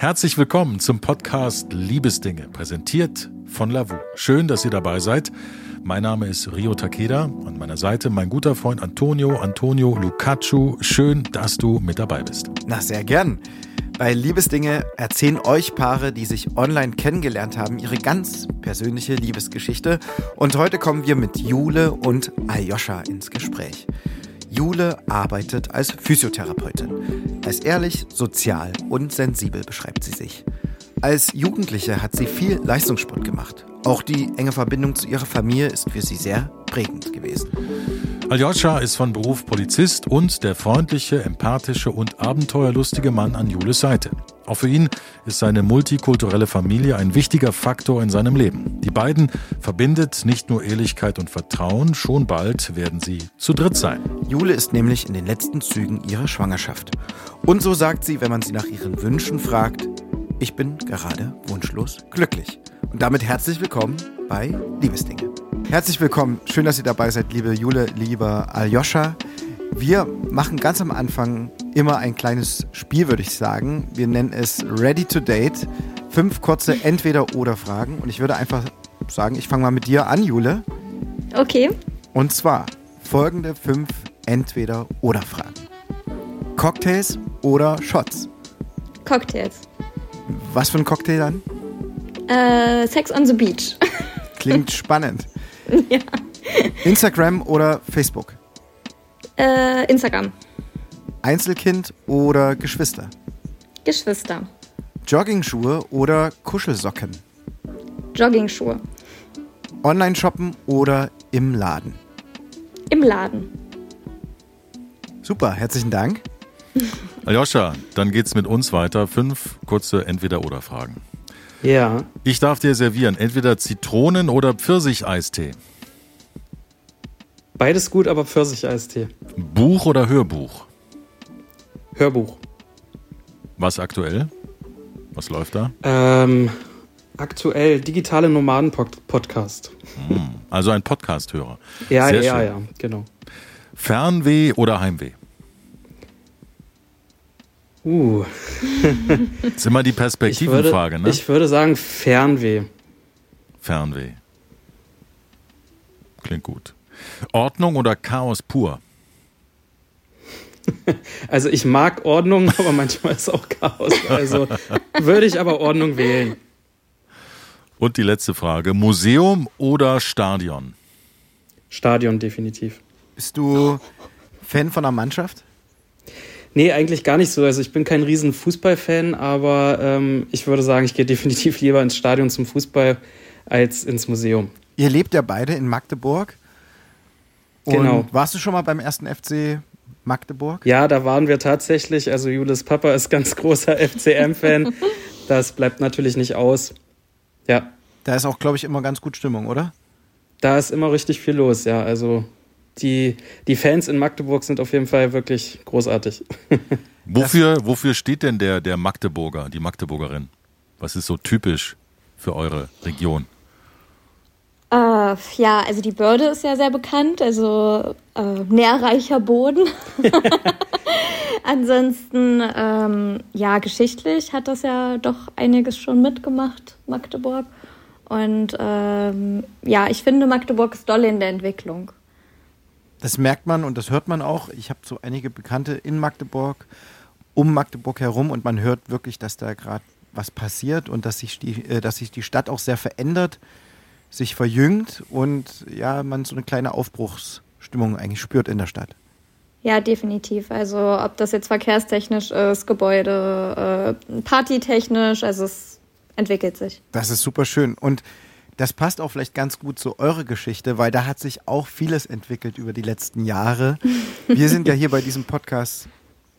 Herzlich willkommen zum Podcast Liebesdinge, präsentiert von Lavu. Schön, dass ihr dabei seid. Mein Name ist Rio Takeda. An meiner Seite mein guter Freund Antonio, Antonio Lucaccio. Schön, dass du mit dabei bist. Na, sehr gern. Bei Liebesdinge erzählen euch Paare, die sich online kennengelernt haben, ihre ganz persönliche Liebesgeschichte. Und heute kommen wir mit Jule und Aljoscha ins Gespräch. Jule arbeitet als Physiotherapeutin. Als ehrlich, sozial und sensibel beschreibt sie sich. Als Jugendliche hat sie viel Leistungssport gemacht. Auch die enge Verbindung zu ihrer Familie ist für sie sehr prägend gewesen. Aljoscha ist von Beruf Polizist und der freundliche, empathische und abenteuerlustige Mann an Jules Seite. Auch für ihn ist seine multikulturelle Familie ein wichtiger Faktor in seinem Leben. Die beiden verbindet nicht nur Ehrlichkeit und Vertrauen, schon bald werden sie zu dritt sein. Jule ist nämlich in den letzten Zügen ihrer Schwangerschaft. Und so sagt sie, wenn man sie nach ihren Wünschen fragt, ich bin gerade wunschlos glücklich. Und damit herzlich willkommen bei Liebesdinge. Herzlich willkommen. Schön, dass ihr dabei seid, liebe Jule, lieber Aljoscha. Wir machen ganz am Anfang immer ein kleines Spiel, würde ich sagen. Wir nennen es Ready to Date. Fünf kurze Entweder-Oder-Fragen. Und ich würde einfach sagen, ich fange mal mit dir an, Jule. Okay. Und zwar folgende fünf Entweder-Oder-Fragen. Cocktails oder Shots? Cocktails. Was für ein Cocktail dann? Äh, Sex on the Beach. Klingt spannend. ja. Instagram oder Facebook? Äh, Instagram. Einzelkind oder Geschwister? Geschwister. Joggingschuhe oder Kuschelsocken? Joggingschuhe. Online shoppen oder im Laden? Im Laden. Super, herzlichen Dank. Aljoscha, dann geht's mit uns weiter. Fünf kurze Entweder-Oder-Fragen. Ja. Ich darf dir servieren entweder Zitronen- oder Pfirsicheistee. Beides gut, aber Pfirsicheistee. Buch oder Hörbuch? Hörbuch. Was aktuell? Was läuft da? Ähm, aktuell digitale Nomaden-Podcast. Hm, also ein Podcast-Hörer. Ja, Sehr ja, schön. ja, genau. Fernweh oder Heimweh? Uh, Das ist immer die ich würde, Perspektivenfrage, ne? ich würde sagen Fernweh. Fernweh. Klingt gut. Ordnung oder Chaos pur? Also ich mag Ordnung, aber manchmal ist auch Chaos. Also würde ich aber Ordnung wählen. Und die letzte Frage: Museum oder Stadion? Stadion definitiv. Bist du Fan von einer Mannschaft? Nee, eigentlich gar nicht so. Also ich bin kein riesen Fußballfan, aber ähm, ich würde sagen, ich gehe definitiv lieber ins Stadion zum Fußball als ins Museum. Ihr lebt ja beide in Magdeburg. Und Genau. warst du schon mal beim ersten FC Magdeburg? Ja, da waren wir tatsächlich. Also Julis Papa ist ganz großer FCM-Fan. Das bleibt natürlich nicht aus. Ja, Da ist auch, glaube ich, immer ganz gut Stimmung, oder? da ist immer richtig viel los. Ja, also die, die Fans in Magdeburg sind auf jeden Fall wirklich großartig. Wofür, wofür steht denn der, der Magdeburger, die Magdeburgerin? Was ist so typisch für eure Region? Äh, ja, also die Börde ist ja sehr bekannt, also äh, nährreicher Boden. Ansonsten, ähm, ja, geschichtlich hat das ja doch einiges schon mitgemacht, Magdeburg. Und ähm, ja, ich finde, Magdeburg ist doll in der Entwicklung. Das merkt man und das hört man auch. Ich habe so einige Bekannte in Magdeburg, um Magdeburg herum und man hört wirklich, dass da gerade was passiert und dass sich, die, äh, dass sich die Stadt auch sehr verändert, sich verjüngt und ja, man so eine kleine Aufbruchsstimmung eigentlich spürt in der Stadt. Ja, definitiv. Also ob das jetzt verkehrstechnisch ist, Gebäude, äh, partytechnisch, also es entwickelt sich. Das ist super schön. Und das passt auch vielleicht ganz gut zu eurer Geschichte, weil da hat sich auch vieles entwickelt über die letzten Jahre. Wir sind ja hier bei diesem Podcast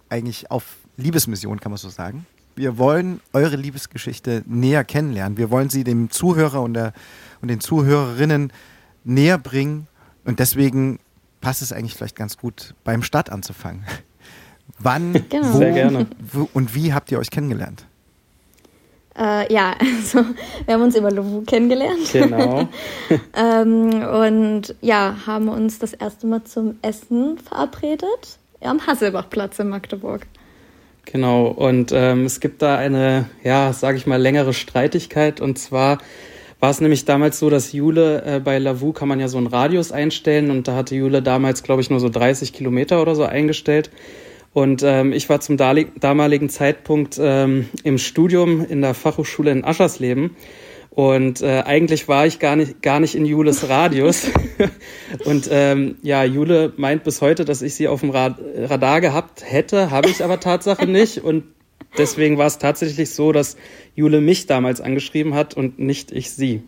eigentlich auf Liebesmission, kann man so sagen. Wir wollen eure Liebesgeschichte näher kennenlernen. Wir wollen sie dem Zuhörer und, der, und den Zuhörerinnen näher bringen. Und deswegen passt es eigentlich vielleicht ganz gut, beim Start anzufangen. Wann, Genau. wo, Sehr gerne. wo und wie habt ihr euch kennengelernt? Äh, ja, also wir haben uns über Lovu kennengelernt. Genau. Ähm, und ja, haben uns das erste Mal zum Essen verabredet am Hasselbachplatz in Magdeburg. Genau, und ähm, es gibt da eine, ja, sage ich mal, längere Streitigkeit. Und zwar war es nämlich damals so, dass Jule äh, bei Lavu kann man ja so einen Radius einstellen und da hatte Jule damals, glaube ich, nur so 30 Kilometer oder so eingestellt. Und ähm, ich war zum damaligen Zeitpunkt ähm, im Studium in der Fachhochschule in Aschersleben. Und äh, eigentlich war ich gar nicht, gar nicht in Jules Radius. und ähm, ja, Jule meint bis heute, dass ich sie auf dem Rad Radar gehabt hätte, habe ich aber Tatsache nicht. Und deswegen war es tatsächlich so, dass Jule mich damals angeschrieben hat und nicht ich sie.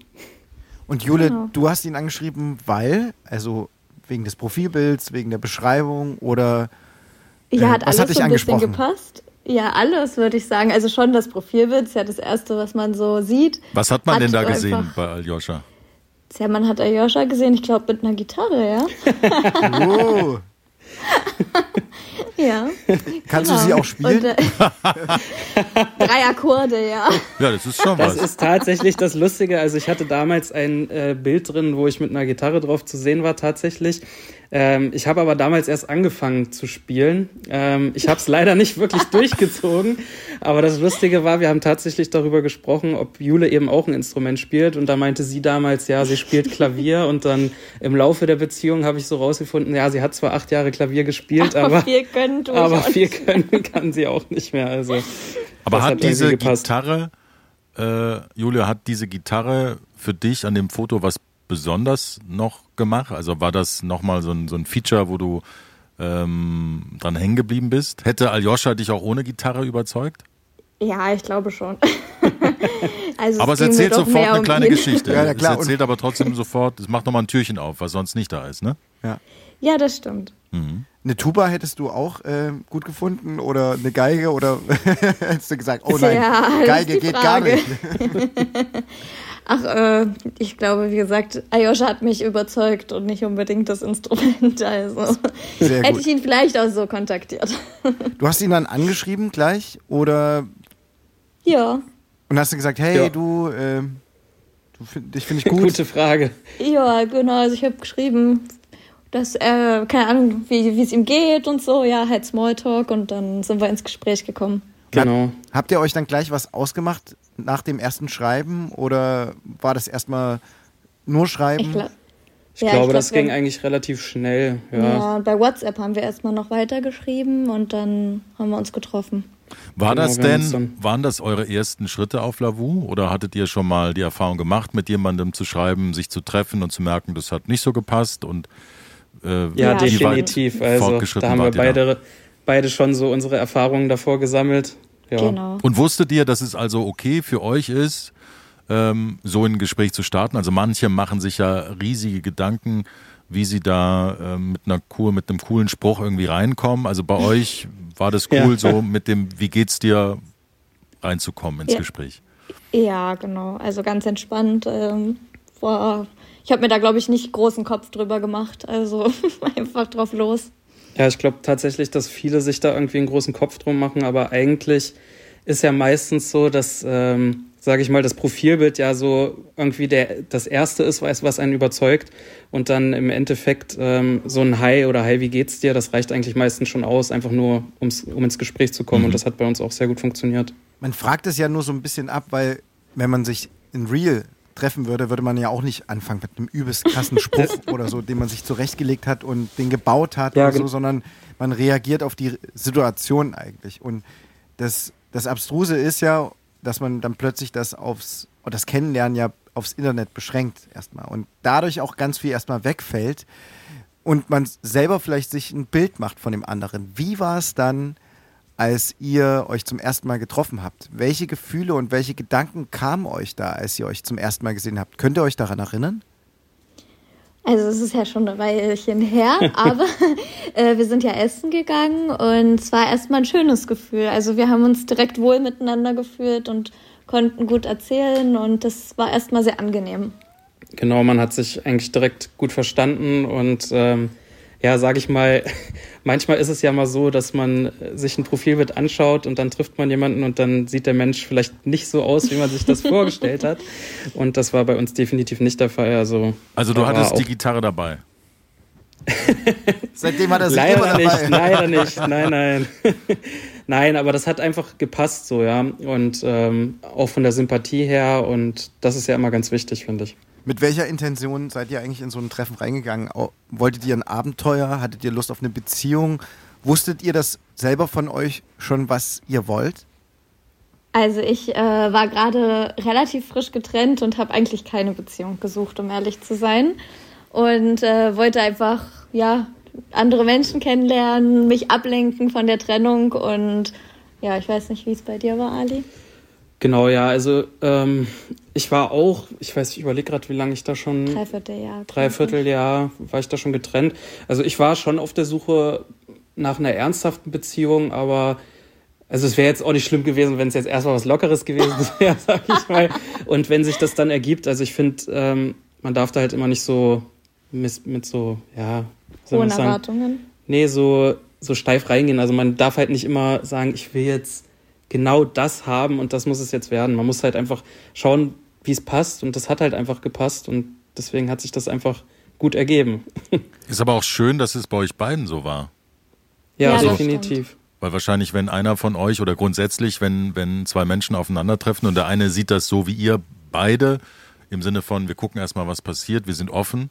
Und Jule, genau. du hast ihn angeschrieben, weil, also wegen des Profilbilds, wegen der Beschreibung oder ja, hat äh, alles hat dich so ein bisschen gepasst. Ja, alles würde ich sagen. Also schon das Profilbild ist ja das Erste, was man so sieht. Was hat man hat denn da gesehen bei Aljoscha? Ja, man hat Aljoscha gesehen, ich glaube mit einer Gitarre, ja. oh. Ja. Kannst genau. du sie auch spielen? Und, äh, drei Akkorde, ja. Ja, das ist schon was. Das ist tatsächlich das Lustige. Also ich hatte damals ein äh, Bild drin, wo ich mit einer Gitarre drauf zu sehen war tatsächlich. Ähm, ich habe aber damals erst angefangen zu spielen. Ähm, ich habe es leider nicht wirklich durchgezogen. Aber das Lustige war, wir haben tatsächlich darüber gesprochen, ob Jule eben auch ein Instrument spielt. Und da meinte sie damals, ja, sie spielt Klavier. Und dann im Laufe der Beziehung habe ich so rausgefunden, ja, sie hat zwar acht Jahre Klavier gespielt, aber, aber viel können, aber viel können kann sie auch nicht mehr. Also, aber hat, hat diese Gitarre, äh, Julia, hat diese Gitarre für dich an dem Foto was besonders noch gemacht? Also war das nochmal so ein, so ein Feature, wo du ähm, dran hängen geblieben bist? Hätte Aljoscha dich auch ohne Gitarre überzeugt? Ja, ich glaube schon. also aber es, es erzählt sofort eine um kleine ihn. Geschichte. Ja, klar. Es erzählt aber trotzdem sofort, es macht nochmal ein Türchen auf, was sonst nicht da ist, ne? Ja, ja das stimmt. Mhm. Eine Tuba hättest du auch äh, gut gefunden oder eine Geige oder hättest du gesagt, oh nein, ja, Geige geht gar nicht. Ach, äh, ich glaube, wie gesagt, Ayosha hat mich überzeugt und nicht unbedingt das Instrument. Also hätte ich ihn vielleicht auch so kontaktiert. Du hast ihn dann angeschrieben gleich oder? Ja. Und hast du gesagt, hey, ja. du, äh, du find, dich finde ich gut. Gute Frage. Ja, genau. Also ich habe geschrieben, dass er, keine Ahnung, wie es ihm geht und so. Ja, halt Smalltalk und dann sind wir ins Gespräch gekommen. Genau. Habt ihr euch dann gleich was ausgemacht nach dem ersten Schreiben oder war das erstmal nur Schreiben? Ich, glaub, ich ja, glaube, ich glaub, das ging eigentlich relativ schnell. Ja. ja, bei WhatsApp haben wir erstmal noch weitergeschrieben und dann haben wir uns getroffen. War genau, das denn, waren das eure ersten Schritte auf Lavu oder hattet ihr schon mal die Erfahrung gemacht, mit jemandem zu schreiben, sich zu treffen und zu merken, das hat nicht so gepasst und äh, ja, definitiv. Also da haben wir beide, da? beide schon so unsere Erfahrungen davor gesammelt. Ja. Genau. Und wusstet ihr, dass es also okay für euch ist, ähm, so ein Gespräch zu starten? Also manche machen sich ja riesige Gedanken, wie sie da äh, mit einer cool, mit einem coolen Spruch irgendwie reinkommen. Also bei euch war das cool, ja. so mit dem Wie geht's dir reinzukommen ins ja. Gespräch. Ja, genau. Also ganz entspannt. Ähm, war, ich habe mir da, glaube ich, nicht großen Kopf drüber gemacht. Also einfach drauf los. Ja, ich glaube tatsächlich, dass viele sich da irgendwie einen großen Kopf drum machen, aber eigentlich ist ja meistens so, dass, ähm, sage ich mal, das Profilbild ja so irgendwie der, das Erste ist, was, was einen überzeugt und dann im Endeffekt ähm, so ein Hi oder Hi, wie geht's dir, das reicht eigentlich meistens schon aus, einfach nur, ums, um ins Gespräch zu kommen mhm. und das hat bei uns auch sehr gut funktioniert. Man fragt es ja nur so ein bisschen ab, weil wenn man sich in Real treffen würde, würde man ja auch nicht anfangen mit einem übelst krassen Spruch oder so, den man sich zurechtgelegt hat und den gebaut hat ja, oder so, sondern man reagiert auf die Situation eigentlich. Und das, das Abstruse ist ja, dass man dann plötzlich das aufs, das Kennenlernen ja aufs Internet beschränkt erstmal und dadurch auch ganz viel erstmal wegfällt und man selber vielleicht sich ein Bild macht von dem anderen. Wie war es dann, als ihr euch zum ersten Mal getroffen habt. Welche Gefühle und welche Gedanken kamen euch da, als ihr euch zum ersten Mal gesehen habt? Könnt ihr euch daran erinnern? Also es ist ja schon ein Weilchen her, aber äh, wir sind ja essen gegangen und es war erstmal ein schönes Gefühl. Also wir haben uns direkt wohl miteinander gefühlt und konnten gut erzählen und das war erstmal sehr angenehm. Genau, man hat sich eigentlich direkt gut verstanden und ähm, ja, sage ich mal, manchmal ist es ja mal so, dass man sich ein Profilbild anschaut und dann trifft man jemanden und dann sieht der Mensch vielleicht nicht so aus, wie man sich das vorgestellt hat. Und das war bei uns definitiv nicht der Fall. Also, also du hattest die Gitarre dabei. Seitdem hat er sich leider immer dabei. nicht, leider nicht, nein, nein. nein, aber das hat einfach gepasst so, ja. Und ähm, auch von der Sympathie her und das ist ja immer ganz wichtig, finde ich. Mit welcher Intention seid ihr eigentlich in so ein Treffen reingegangen? Wolltet ihr ein Abenteuer? Hattet ihr Lust auf eine Beziehung? Wusstet ihr das selber von euch schon, was ihr wollt? Also ich äh, war gerade relativ frisch getrennt und habe eigentlich keine Beziehung gesucht, um ehrlich zu sein. Und äh, wollte einfach, ja, andere Menschen kennenlernen, mich ablenken von der Trennung und ja, ich weiß nicht, wie es bei dir war, Ali. Genau, ja, also ähm, ich war auch, ich weiß, ich überlege gerade, wie lange ich da schon. Dreivierteljahr. Dreivierteljahr war ich da schon getrennt. Also ich war schon auf der Suche nach einer ernsthaften Beziehung, aber also es wäre jetzt auch nicht schlimm gewesen, wenn es jetzt erstmal was Lockeres gewesen wäre, sag ich mal. Und wenn sich das dann ergibt, also ich finde, ähm, man darf da halt immer nicht so mit, mit so, ja, sagen? Erwartungen. Nee, so, so steif reingehen. Also man darf halt nicht immer sagen, ich will jetzt genau das haben und das muss es jetzt werden. Man muss halt einfach schauen, wie es passt und das hat halt einfach gepasst und deswegen hat sich das einfach gut ergeben. Ist aber auch schön, dass es bei euch beiden so war. Ja, Ja, das definitiv. Weil wahrscheinlich, wenn einer von euch oder grundsätzlich, wenn, wenn zwei Menschen aufeinandertreffen und der eine sieht das so wie ihr beide, im Sinne von, wir gucken erstmal, was passiert, wir sind offen.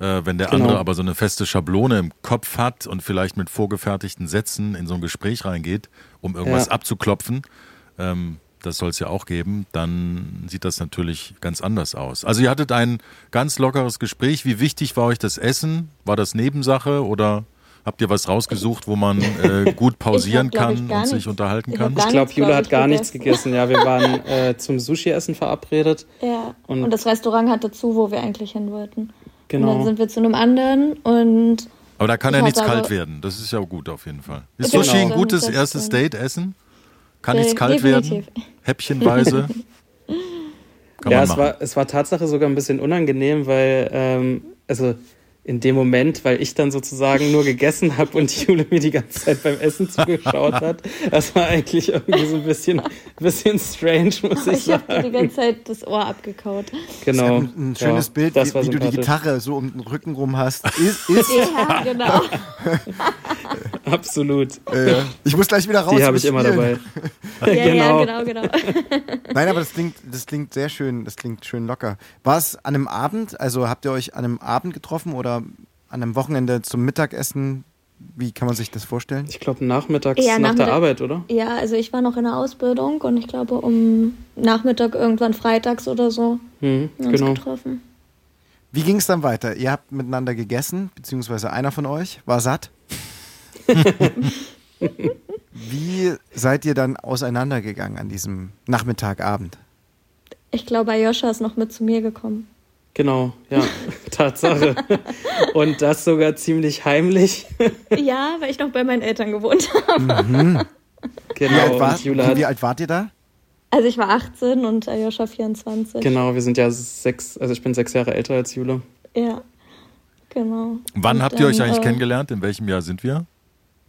Äh, wenn der Genau. andere aber so eine feste Schablone im Kopf hat und vielleicht mit vorgefertigten Sätzen in so ein Gespräch reingeht, um irgendwas Ja. abzuklopfen, ähm, das soll es ja auch geben, dann sieht das natürlich ganz anders aus. Also ihr hattet ein ganz lockeres Gespräch. Wie wichtig war euch das Essen? War das Nebensache oder habt ihr was rausgesucht, wo man äh, gut pausieren ich, kann und sich nichts. unterhalten Ich kann? hab Ich glaube, Jule glaub hat gar nichts gegessen. gegessen. Ja, wir waren äh, zum Sushi-Essen verabredet. Ja. Und- Und, das Restaurant hatte zu, wo wir eigentlich hin wollten. Und dann Genau. sind wir zu einem anderen und Aber da kann ja nichts kalt werden. Das ist ja gut auf jeden Fall. Ist Genau. Sushi ein Das gutes stimmt. erstes Date essen? Kann nichts kalt definitiv. werden? Häppchenweise? Kann ja, man es war, es war Tatsache sogar ein bisschen unangenehm, weil, ähm, also in dem Moment, weil ich dann sozusagen nur gegessen habe und Jule mir die ganze Zeit beim Essen zugeschaut hat. Das war eigentlich irgendwie so ein bisschen, bisschen strange, muss ich ich habe dir die sagen. ganze Zeit das Ohr abgekaut. Genau. Ein, ein schönes Ja, Bild, das wie, wie du die. Gitarre so um den Rücken rum hast. Ist, ist, Ja, genau. Absolut. äh, ich muss gleich wieder raus. Die habe ich immer spielen. dabei. Ja, genau. ja, genau, genau. Nein, aber das klingt, das klingt sehr schön, das klingt schön locker. War es an einem Abend, also habt ihr euch an einem Abend getroffen oder an einem Wochenende zum Mittagessen? Wie kann man sich das vorstellen? Ich glaube nachmittags Ja, nach Nachmittag- der Arbeit, oder? Ja, also ich war noch in der Ausbildung und ich glaube um Nachmittag irgendwann freitags oder so Mhm, wir uns genau. getroffen. Wie ging es dann weiter? Ihr habt miteinander gegessen, beziehungsweise einer von euch war satt. Wie seid ihr dann auseinandergegangen an diesem Nachmittagabend? Ich glaube, Ayosha ist noch mit zu mir gekommen. Genau, ja, Tatsache. Und das sogar ziemlich heimlich. Ja, weil ich noch bei meinen Eltern gewohnt habe. Wie, alt Genau, war, Jule wie, alt wart ihr da? Also ich war 18 und Ayosha 24. genau, wir sind ja sechs, also ich bin sechs Jahre älter als Jule. Ja, genau. Wann Und habt ihr euch eigentlich äh, kennengelernt? In welchem Jahr sind wir?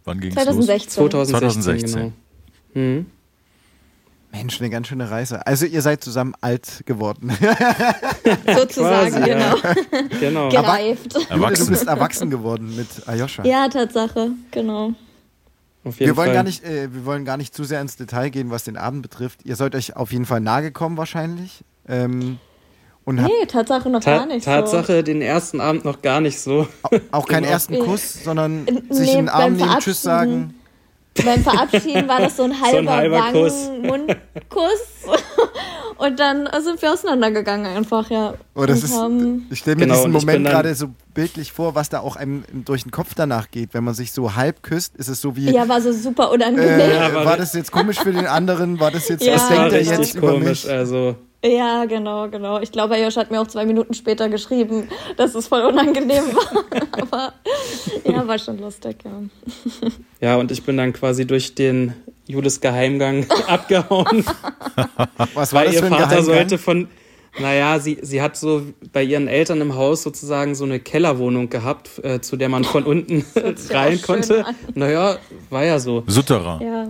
Wann ging es los? 2016. 2016, 2016. genau. Mhm. Mensch, eine ganz schöne Reise. Also ihr seid zusammen alt geworden. Sozusagen, Quasi, genau. Genau. Gereift. Du Erwachsen. bist erwachsen geworden mit Ayosha. Ja, Tatsache, genau. Wir wollen, Fall. gar nicht, äh, wir wollen gar nicht zu sehr ins Detail gehen, was den Abend betrifft. Ihr seid euch auf jeden Fall nahe gekommen wahrscheinlich. Ähm, und Nee, Tatsache noch Ta gar nicht Tatsache, den ersten Abend noch gar nicht so. au- auch keinen Genau. ersten. Kuss, sondern sich nee, in den Arm nehmen, Tschüss sagen. So. Beim Verabschieden war das so ein halber, ein halber Kuss. Wangen-Mundkuss. Und dann sind wir auseinandergegangen einfach, ja. Oh, das ist, ich stelle mir Genau, diesen Moment gerade so bildlich vor, was da auch einem durch den Kopf danach geht. Wenn man sich so halb küsst, ist es so wie, ja, war so super unangenehm. äh, Ja, war war das- jetzt komisch für den anderen? War das jetzt, Ja. was Das denkt er jetzt über komisch. mich? Also, Ja, genau, genau. Ich glaube, Josh hat mir auch zwei Minuten später geschrieben, dass es voll unangenehm war. Aber ja, war schon lustig, ja. ja, und ich bin dann quasi durch den Jules Geheimgang abgehauen, Was war weil das ihr für ein Vater Geheimgang? sollte von. Naja, sie, sie hat so bei ihren Eltern im Haus sozusagen so eine Kellerwohnung gehabt, äh, zu der man von unten ja rein konnte. an. Naja, war ja so. Sutterer. Ja,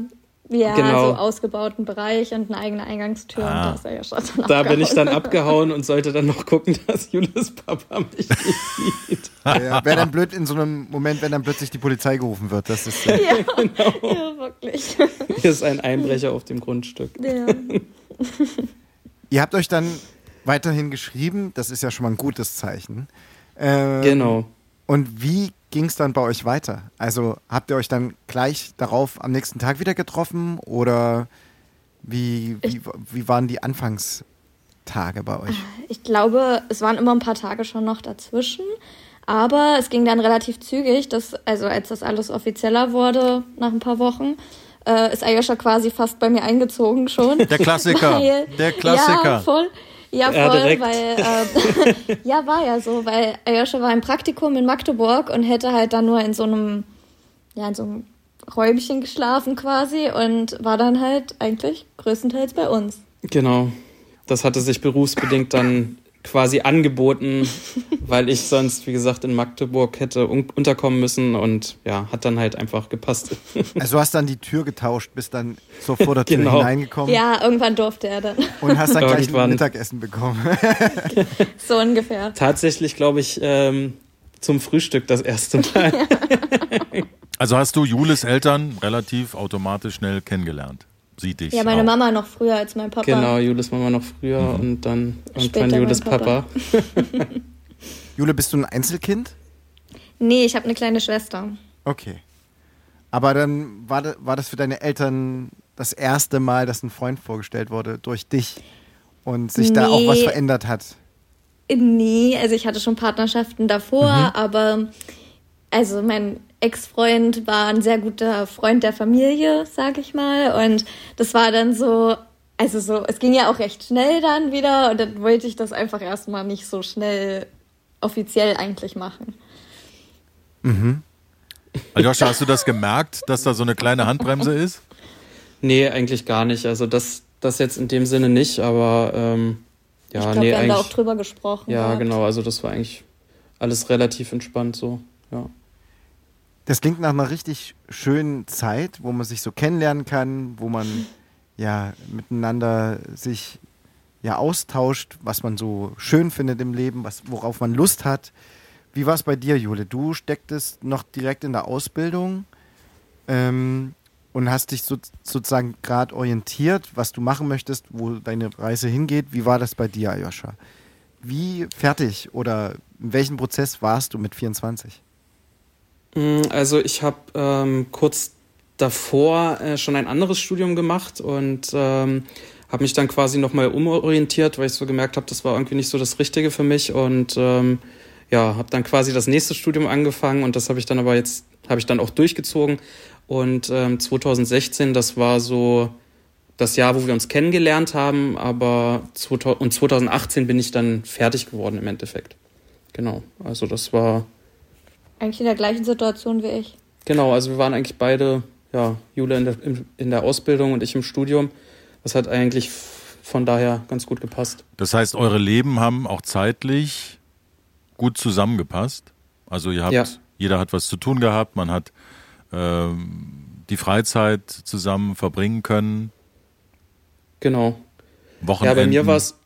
Ja, genau. so ausgebauten Bereich und eine eigene Eingangstür. Ah. Und da, ja schon da bin ich dann abgehauen und sollte dann noch gucken, dass Julis Papa mich nicht sieht. Ja, Wäre dann blöd in so einem Moment, wenn dann plötzlich die Polizei gerufen wird. Das ist ja, ja, genau. ja wirklich. Hier ist ein Einbrecher auf dem Grundstück. Ja. Ihr habt euch dann weiterhin geschrieben. Das ist ja schon mal ein gutes Zeichen. Ähm, genau. Und wie ging es dann bei euch weiter? Also habt ihr euch dann gleich darauf am nächsten Tag wieder getroffen oder wie, wie, wie waren die Anfangstage bei euch? Ich glaube, es waren immer ein paar Tage schon noch dazwischen. Aber es ging dann relativ zügig, dass, also als das alles offizieller wurde nach ein paar Wochen, äh, ist Ayosha quasi fast bei mir eingezogen schon. Der Klassiker. Weil, der Klassiker. Ja, voll. Ja, voll, ja, weil, äh, ja, war ja so, weil Ayosha war im Praktikum in Magdeburg und hätte halt dann nur in so einem, ja, in so einem Räumchen geschlafen quasi und war dann halt eigentlich größtenteils bei uns. Genau. Das hatte sich berufsbedingt dann quasi angeboten, weil ich sonst, wie gesagt, in Magdeburg hätte un unterkommen müssen und ja, hat dann halt einfach gepasst. Also hast dann die Tür getauscht, bist dann so vor der Tür genau. hineingekommen. Ja, irgendwann durfte er dann. Und hast dann gleich ein Mittagessen bekommen. so ungefähr. Tatsächlich, glaube ich, ähm, zum Frühstück das erste Mal. also hast du Jules Eltern relativ automatisch schnell kennengelernt? Sie dich. Ja, meine auch. Mama noch früher als mein Papa. Genau, Jules Mama noch früher mhm. und dann irgendwann Jules Papa. Papa. Jule, bist du ein Einzelkind? Nee, ich habe eine kleine Schwester. Okay. Aber dann war das, war das für deine Eltern das erste Mal, dass ein Freund vorgestellt wurde durch dich und sich nee. da auch was verändert hat? Nee, also ich hatte schon Partnerschaften davor, mhm. aber also mein Ex-Freund war ein sehr guter Freund der Familie, sag ich mal. Und das war dann so, also so, es ging ja auch recht schnell dann wieder und dann wollte ich das einfach erstmal nicht so schnell offiziell eigentlich machen. Mhm. Aljoscha, hast du das gemerkt, dass da so eine kleine Handbremse ist? Nee, eigentlich gar nicht. Also das, das jetzt in dem Sinne nicht, aber ähm, ja, ich glaub, nee, wir haben da auch drüber gesprochen. Ja, gehabt. genau, also das war eigentlich alles relativ entspannt so, ja. Das klingt nach einer richtig schönen Zeit, wo man sich so kennenlernen kann, wo man ja miteinander sich ja austauscht, was man so schön findet im Leben, was, worauf man Lust hat. Wie war es bei dir, Jule? Du stecktest noch direkt in der Ausbildung ähm, und hast dich so, sozusagen gerade orientiert, was du machen möchtest, wo deine Reise hingeht. Wie war das bei dir, Ayosha? Wie fertig oder in welchem Prozess warst du mit 24? Mm, also ich habe ähm, kurz davor äh, schon ein anderes Studium gemacht und ähm, habe mich dann quasi nochmal umorientiert, weil ich so gemerkt habe, das war irgendwie nicht so das Richtige für mich und ähm, ja, habe dann quasi das nächste Studium angefangen und das habe ich dann aber jetzt, habe ich dann auch durchgezogen und ähm, 2016, das war so das Jahr, wo wir uns kennengelernt haben, aber 2000, und 2018 bin ich dann fertig geworden im Endeffekt. Genau, also das war eigentlich in der gleichen Situation wie ich. Genau, also wir waren eigentlich beide, ja, Jule in der, in der Ausbildung und ich im Studium. Das hat eigentlich von daher ganz gut gepasst. Das heißt, eure Leben haben auch zeitlich gut zusammengepasst. Also ihr habt, ja. jeder hat was zu tun gehabt, man hat ähm, die Freizeit zusammen verbringen können. Genau. Wochenenden. Ja, bei mir war es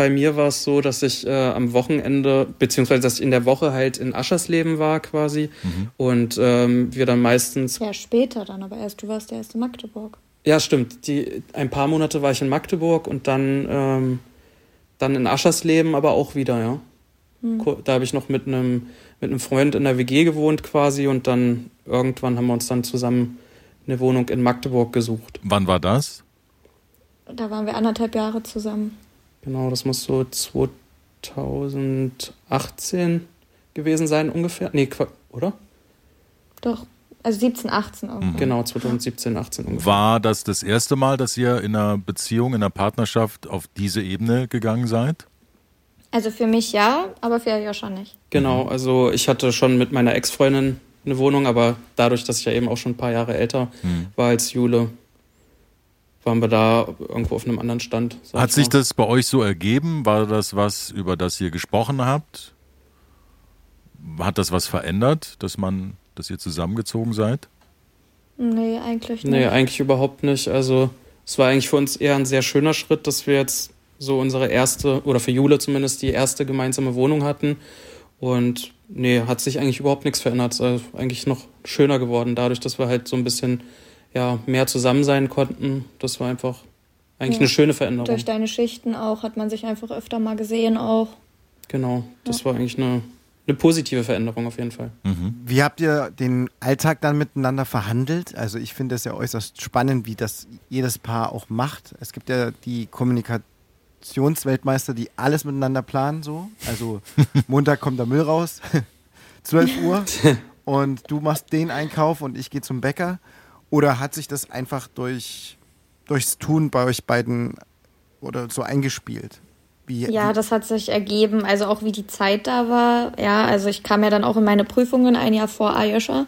bei mir war es so, dass ich äh, am Wochenende, beziehungsweise dass ich in der Woche halt in Aschersleben war quasi. Mhm. Und ähm, wir dann meistens. Ja, später dann, aber erst, du warst ja erst in Magdeburg. Ja, stimmt. Die, ein paar Monate war ich in Magdeburg und dann, ähm, dann in Aschersleben, aber auch wieder, ja. Mhm. Da habe ich noch mit einem mit einem Freund in der WG gewohnt quasi und dann irgendwann haben wir uns dann zusammen eine Wohnung in Magdeburg gesucht. Wann war das? Da waren wir anderthalb Jahre zusammen. Genau, das muss so 2018 gewesen sein ungefähr. Nee, oder? Doch, also 17, 18 auch. Mhm. Genau, 2017, 18 ungefähr. War das das erste Mal, dass ihr in einer Beziehung, in einer Partnerschaft auf diese Ebene gegangen seid? Also für mich ja, aber für Joscha nicht. Genau, also ich hatte schon mit meiner Ex-Freundin eine Wohnung, aber dadurch, dass ich ja eben auch schon ein paar Jahre älter mhm. war als Jule, waren wir da irgendwo auf einem anderen Stand. Hat sich das bei euch so ergeben? War das was, über das ihr gesprochen habt? Hat das was verändert, dass man, dass ihr zusammengezogen seid? Nee, eigentlich nicht. Nee, eigentlich überhaupt nicht. Also es war eigentlich für uns eher ein sehr schöner Schritt, dass wir jetzt so unsere erste, oder für Jule zumindest, die erste gemeinsame Wohnung hatten. Und nee, hat sich eigentlich überhaupt nichts verändert. Es ist eigentlich noch schöner geworden, dadurch, dass wir halt so ein bisschen ja, mehr zusammen sein konnten. Das war einfach eigentlich ja. eine schöne Veränderung. Durch deine Schichten auch hat man sich einfach öfter mal gesehen auch. Genau, das ja. war eigentlich eine, eine positive Veränderung auf jeden Fall. Mhm. Wie habt ihr den Alltag dann miteinander verhandelt? Also ich finde es ja äußerst spannend, wie das jedes Paar auch macht. Es gibt ja die Kommunikation Kommunikationsweltmeister, die alles miteinander planen, so. Also Montag kommt der Müll raus, 12 Uhr und du machst den Einkauf und ich gehe zum Bäcker. Oder hat sich das einfach durch, durchs Tun bei euch beiden oder so eingespielt? Wie, ja, das hat sich ergeben, also auch wie die Zeit da war. Ja, also ich kam ja dann auch in meine Prüfungen ein Jahr vor Ayosha.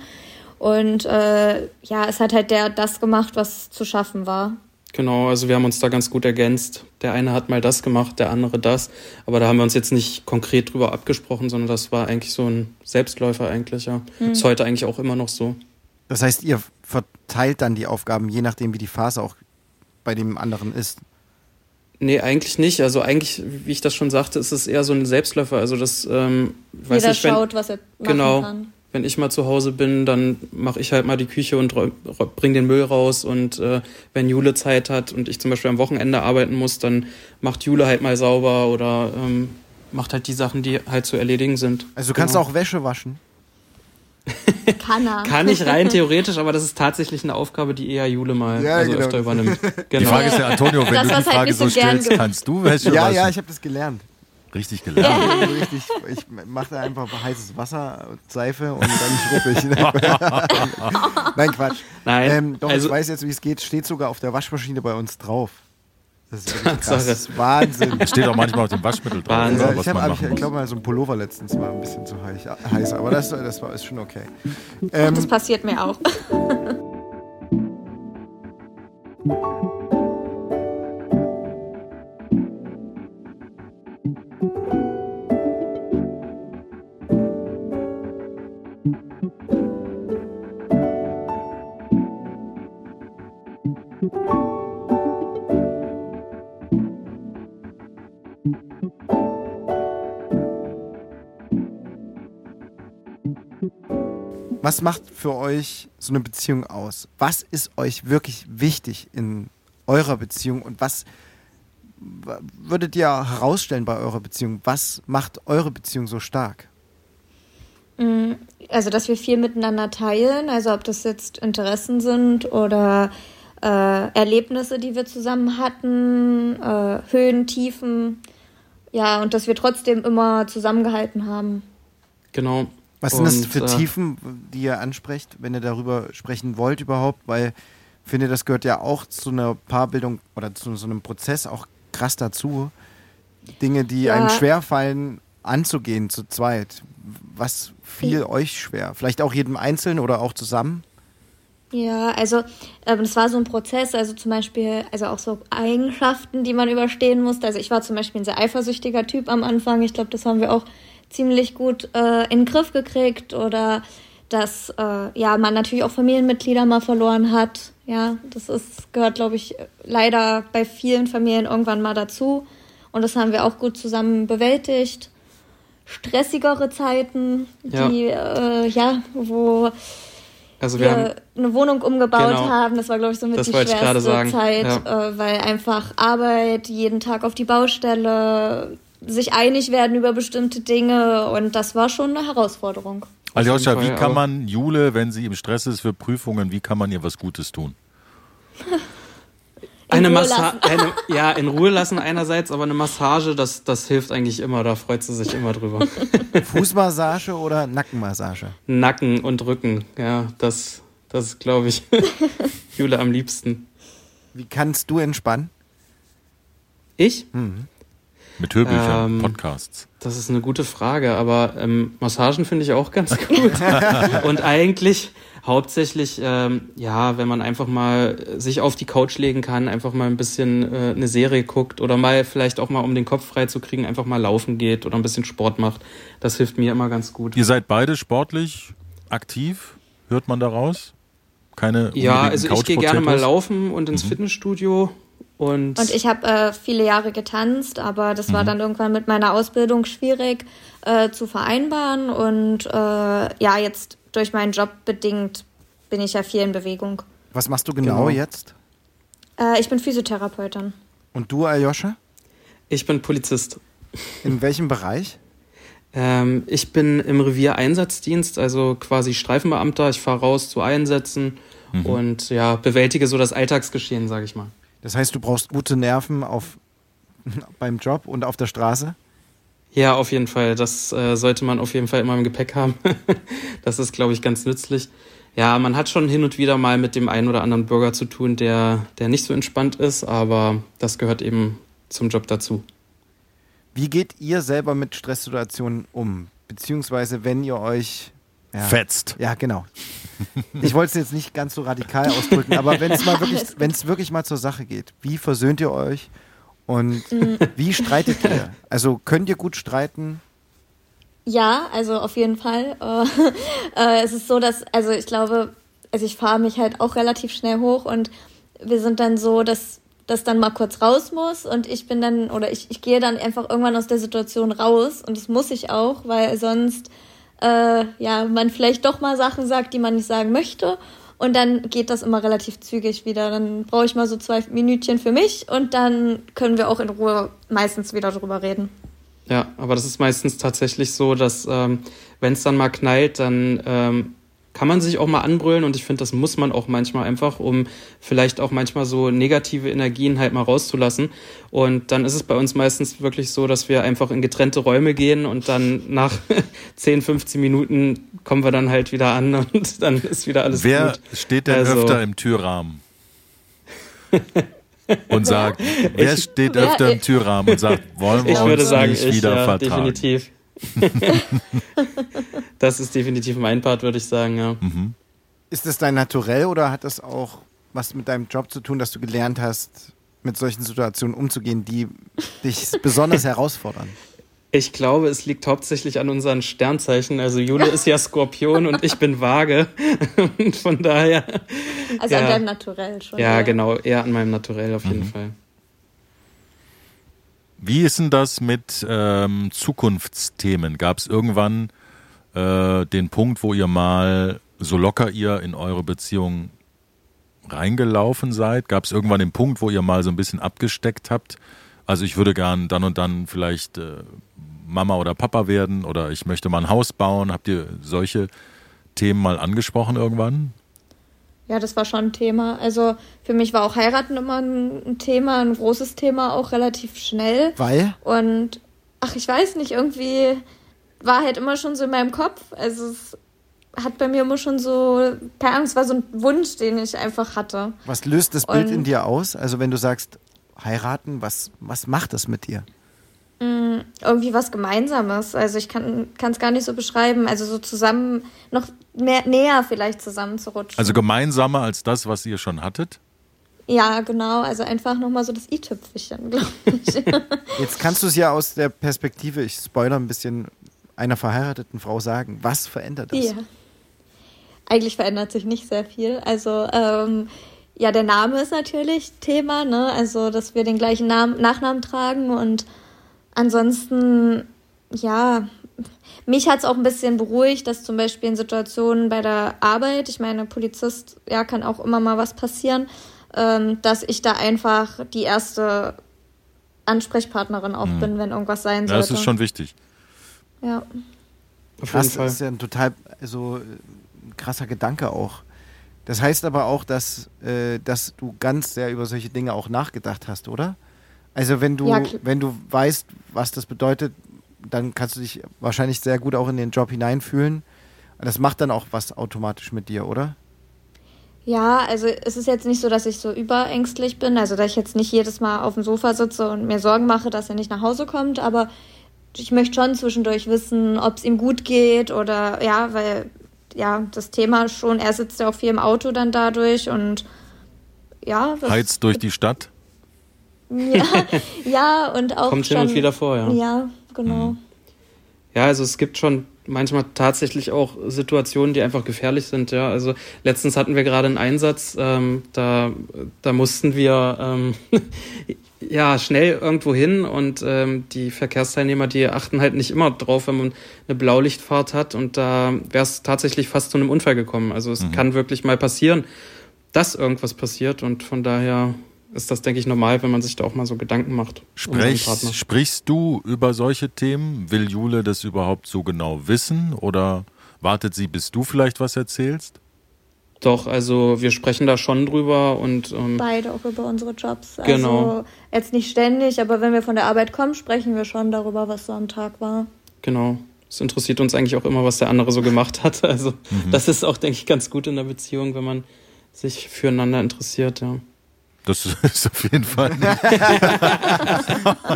Und äh, ja, es hat halt der das gemacht, was zu schaffen war. Genau, also wir haben uns da ganz gut ergänzt. Der eine hat mal das gemacht, der andere das. Aber da haben wir uns jetzt nicht konkret drüber abgesprochen, sondern das war eigentlich so ein Selbstläufer eigentlich, ja. Mhm. Ist heute eigentlich auch immer noch so. Das heißt, ihr verteilt dann die Aufgaben, je nachdem, wie die Phase auch bei dem anderen ist. Nee, eigentlich nicht. Also eigentlich, wie ich das schon sagte, ist es eher so ein Selbstläufer. Also das, ähm, weiß Jeder ich, wenn, schaut, was er machen genau, kann wenn ich mal zu Hause bin, dann mache ich halt mal die Küche und bring den Müll raus. Und äh, wenn Jule Zeit hat und ich zum Beispiel am Wochenende arbeiten muss, dann macht Jule halt mal sauber oder ähm, macht halt die Sachen, die halt zu erledigen sind. Also du kannst genau. auch Wäsche waschen. Kann er. Kann ich rein theoretisch, aber das ist tatsächlich eine Aufgabe, die eher Jule mal ja, also genau. öfter übernimmt. Genau. Die Frage ist ja, Antonio, wenn das, du die Frage halt so stellst, kannst du Wäsche ja, waschen? Ja, ja, ich habe das gelernt. Richtig gelernt. Ja. richtig, ich mache da einfach heißes Wasser, Seife und dann schruppe ich. Nein, Quatsch. Nein. Ähm, doch, also, ich weiß jetzt, wie es geht. Steht sogar auf der Waschmaschine bei uns drauf. Das ist krass. Das Wahnsinn. Das steht auch manchmal auf dem Waschmittel drauf. Wahnsinn. Oder, ich habe, ich glaube mal, so ein Pullover letztens war ein bisschen zu heiß, aber das, das war ist schon okay. Ähm, das passiert mir auch. Was macht für euch so eine Beziehung aus? Was ist euch wirklich wichtig in eurer Beziehung und was würdet ihr herausstellen bei eurer Beziehung? Was macht eure Beziehung so stark? Mm, also, dass wir viel miteinander teilen, also ob das jetzt Interessen sind oder äh, Erlebnisse, die wir zusammen hatten, äh, Höhen, Tiefen, ja, und dass wir trotzdem immer zusammengehalten haben. Genau, was sind das für äh, Tiefen, die ihr ansprecht, wenn ihr darüber sprechen wollt überhaupt? Weil ich finde, das gehört ja auch zu einer Paarbildung oder zu so einem Prozess auch krass dazu. Dinge, die ja. einem schwerfallen, anzugehen zu zweit. Was fiel ja. euch schwer? Vielleicht auch jedem Einzelnen oder auch zusammen? Ja, also ähm, es war so ein Prozess, also zum Beispiel, also auch so Eigenschaften, die man überstehen musste. Also ich war zum Beispiel ein sehr eifersüchtiger Typ am Anfang. Ich glaube, das haben wir auch ziemlich gut äh, in den Griff gekriegt oder dass äh, ja man natürlich auch Familienmitglieder mal verloren hat. Ja, das ist gehört, glaube ich, leider bei vielen Familien irgendwann mal dazu. Und das haben wir auch gut zusammen bewältigt. Stressigere Zeiten, ja. die äh, ja, wo also wir, wir eine Wohnung umgebaut genau, haben. Das war, glaube ich, so mit die schwerste Zeit, ja. äh, weil einfach Arbeit, jeden Tag auf die Baustelle, sich einig werden über bestimmte Dinge und das war schon eine Herausforderung. Aljoscha, wie kann man Jule, wenn sie im Stress ist für Prüfungen, wie kann man ihr was Gutes tun? eine Massage, ja, in Ruhe lassen einerseits, aber eine Massage, das, das hilft eigentlich immer, da freut sie sich immer drüber. Fußmassage oder Nackenmassage? Nacken und Rücken, ja, das, das glaube ich, Jule am liebsten. Wie kannst du entspannen? Ich? Mhm. Mit Hörbüchern, ähm, Podcasts. Das ist eine gute Frage, aber ähm, Massagen finde ich auch ganz gut. und eigentlich hauptsächlich, ähm, ja, wenn man einfach mal sich auf die Couch legen kann, einfach mal ein bisschen äh, eine Serie guckt oder mal vielleicht auch mal, um den Kopf frei zu kriegen, einfach mal laufen geht oder ein bisschen Sport macht. Das hilft mir immer ganz gut. Ihr seid beide sportlich aktiv, hört man daraus? Keine Ja, also ich gehe gerne mal laufen und ins mhm. Fitnessstudio. Und, und ich habe äh, viele Jahre getanzt, aber das mhm. war dann irgendwann mit meiner Ausbildung schwierig äh, zu vereinbaren. Und äh, ja, jetzt durch meinen Job bedingt bin ich ja viel in Bewegung. Was machst du genau, genau. jetzt? Äh, ich bin Physiotherapeutin. Und du, Aljoscha? Ich bin Polizist. In welchem Bereich? Ähm, ich bin im Revier-Einsatzdienst, also quasi Streifenbeamter. Ich fahre raus zu Einsätzen mhm. und ja, bewältige so das Alltagsgeschehen, sage ich mal. Das heißt, du brauchst gute Nerven auf, beim Job und auf der Straße? Ja, auf jeden Fall. Das äh, sollte man auf jeden Fall immer im Gepäck haben. das ist, glaube ich, ganz nützlich. Ja, man hat schon hin und wieder mal mit dem einen oder anderen Bürger zu tun, der, der nicht so entspannt ist, aber das gehört eben zum Job dazu. Wie geht ihr selber mit Stresssituationen um? Beziehungsweise, wenn ihr euch ja, fetzt. Ja, genau. Ich wollte es jetzt nicht ganz so radikal ausdrücken, aber wenn es mal wirklich, wenn es wirklich mal zur Sache geht, wie versöhnt ihr euch und mhm. wie streitet ihr? Also könnt ihr gut streiten? Ja, also auf jeden Fall. Äh, es ist so, dass, also ich glaube, also ich fahre mich halt auch relativ schnell hoch und wir sind dann so, dass das dann mal kurz raus muss und ich bin dann oder ich, ich gehe dann einfach irgendwann aus der Situation raus und das muss ich auch, weil sonst äh, ja man vielleicht doch mal Sachen sagt, die man nicht sagen möchte und dann geht das immer relativ zügig wieder. Dann brauche ich mal so zwei Minütchen für mich und dann können wir auch in Ruhe meistens wieder drüber reden. Ja, aber das ist meistens tatsächlich so, dass ähm, wenn es dann mal knallt, dann ähm, kann man sich auch mal anbrüllen und ich finde, das muss man auch manchmal einfach, um vielleicht auch manchmal so negative Energien halt mal rauszulassen. Und dann ist es bei uns meistens wirklich so, dass wir einfach in getrennte Räume gehen und dann nach 10, 15 Minuten kommen wir dann halt wieder an und dann ist wieder alles Wer gut. Wer steht denn also, öfter im Türrahmen? und sagt, wer steht öfter im Türrahmen und sagt, wollen wir ich uns würde sagen, nicht ich, wieder ja, vertragen? Definitiv. das ist definitiv mein Part, würde ich sagen, ja. Mhm. Ist das dein Naturell oder hat das auch was mit deinem Job zu tun, dass du gelernt hast, mit solchen Situationen umzugehen, die dich besonders herausfordern? Ich glaube, es liegt hauptsächlich an unseren Sternzeichen. Also Jule ist ja Skorpion und ich bin Waage. Und von daher. Also ja, an deinem Naturell schon. Ja, ja, genau, eher an meinem Naturell auf jeden mhm. Fall. Wie ist denn das mit ähm, Zukunftsthemen? Gab es irgendwann äh, den Punkt, wo ihr mal so locker ihr in eure Beziehung reingelaufen seid? Gab es irgendwann den Punkt, wo ihr mal so ein bisschen abgesteckt habt? Also ich würde gern dann und dann vielleicht äh, Mama oder Papa werden oder ich möchte mal ein Haus bauen. Habt ihr solche Themen mal angesprochen irgendwann? Ja, das war schon ein Thema. Also für mich war auch Heiraten immer ein Thema, ein großes Thema, auch relativ schnell. Weil? Und ach, ich weiß nicht, irgendwie war halt immer schon so in meinem Kopf. Also es hat bei mir immer schon so, keine Ahnung, es war so ein Wunsch, den ich einfach hatte. Was löst das Bild Und in dir aus? Also wenn du sagst, heiraten, was, was macht das mit dir? Mm, irgendwie was Gemeinsames. Also ich kann es gar nicht so beschreiben. Also so zusammen, noch mehr, näher vielleicht zusammenzurutschen. Also gemeinsamer als das, was ihr schon hattet? Ja, genau. Also einfach nochmal so das i-Tüpfelchen, glaube ich. Jetzt kannst du es ja aus der Perspektive, ich spoiler ein bisschen, einer verheirateten Frau sagen. Was verändert das? Ja. Eigentlich verändert sich nicht sehr viel. Also ähm, ja, der Name ist natürlich Thema, ne? Also dass wir den gleichen Namen, Nachnamen tragen und Ansonsten, ja, mich hat es auch ein bisschen beruhigt, dass zum Beispiel in Situationen bei der Arbeit, ich meine, Polizist, ja, kann auch immer mal was passieren, ähm, dass ich da einfach die erste Ansprechpartnerin auch mhm. bin, wenn irgendwas sein sollte. Ja, das ist schon wichtig. Ja. Krass, das ist ja ein total so ein krasser Gedanke auch. Das heißt aber auch, dass, äh, dass du ganz sehr über solche Dinge auch nachgedacht hast, oder? Also wenn du, ja, wenn du weißt, was das bedeutet, dann kannst du dich wahrscheinlich sehr gut auch in den Job hineinfühlen. Das macht dann auch was automatisch mit dir, oder? Ja, also es ist jetzt nicht so, dass ich so überängstlich bin, also dass ich jetzt nicht jedes Mal auf dem Sofa sitze und mir Sorgen mache, dass er nicht nach Hause kommt, aber ich möchte schon zwischendurch wissen, ob es ihm gut geht oder ja, weil ja, das Thema schon, er sitzt ja auch viel im Auto dann dadurch und ja. Heizt durch die Stadt? Ja, ja und auch. Kommt hin und wieder vor, ja. Ja, genau. Mhm. Ja, also es gibt schon manchmal tatsächlich auch Situationen, die einfach gefährlich sind. Ja, also letztens hatten wir gerade einen Einsatz, ähm, da, da mussten wir ähm, ja schnell irgendwo hin und ähm, die Verkehrsteilnehmer, die achten halt nicht immer drauf, wenn man eine Blaulichtfahrt hat und da wäre es tatsächlich fast zu einem Unfall gekommen. Also es mhm. kann wirklich mal passieren, dass irgendwas passiert und von daher ist das, denke ich, normal, wenn man sich da auch mal so Gedanken macht. Sprech, um sprichst du über solche Themen? Will Jule das überhaupt so genau wissen oder wartet sie, bis du vielleicht was erzählst? Doch, also wir sprechen da schon drüber und ähm, beide auch über unsere Jobs. Also genau. jetzt nicht ständig, aber wenn wir von der Arbeit kommen, sprechen wir schon darüber, was so am Tag war. Genau. Es interessiert uns eigentlich auch immer, was der andere so gemacht hat. Also mhm. das ist auch, denke ich, ganz gut in der Beziehung, wenn man sich füreinander interessiert, ja. Das ist auf jeden Fall